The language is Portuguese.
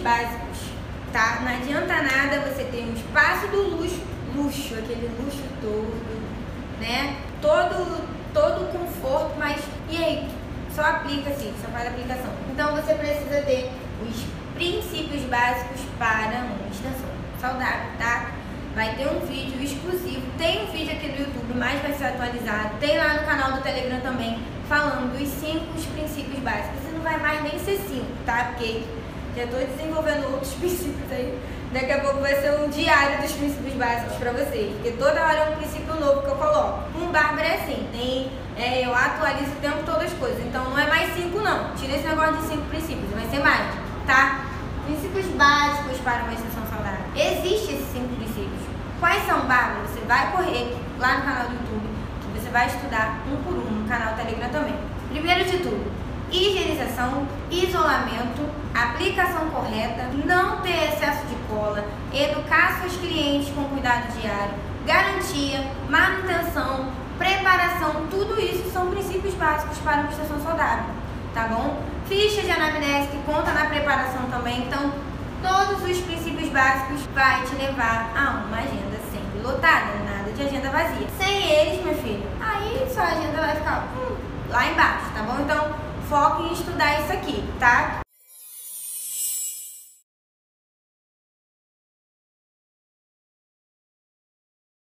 básicos, tá? Não adianta nada você ter um espaço do luxo, luxo, aquele luxo todo, né? Todo, todo conforto, mas e aí? Só aplica assim, só faz aplicação. Então você precisa ter os princípios básicos para uma extensão saudável, tá? Vai ter um vídeo exclusivo, tem um vídeo aqui do YouTube, mas vai ser atualizado. Tem lá no canal do Telegram também, falando dos cinco princípios básicos. E não vai mais nem ser cinco, tá? Porque já estou desenvolvendo outros princípios aí. Daqui a pouco vai ser um diário dos princípios básicos para vocês. Porque toda hora é um princípio novo que eu coloco. Um Bárbara é assim, tem, é, eu atualizo o tempo todo as coisas. Então não é mais cinco não. Tira esse negócio de cinco princípios, vai ser mais, tá? Princípios básicos para uma extensão saudável. Existem esses cinco princípios. Quais são, Bárbara? Você vai correr lá no canal do YouTube, que você vai estudar um por um, no canal Telegram também. Primeiro de tudo, higienização, isolamento, aplicação correta, não ter excesso de cola, educar seus clientes com cuidado diário, garantia, manutenção, preparação, tudo isso são princípios básicos para uma estação saudável, tá bom? Ficha de anamnese que conta na preparação também, então todos os princípios básicos vai te levar a uma agenda sempre lotada, nada de agenda vazia. Sem eles, meu filho, aí sua agenda vai ficar hum, lá embaixo, tá bom? Então, foque em estudar isso aqui, tá?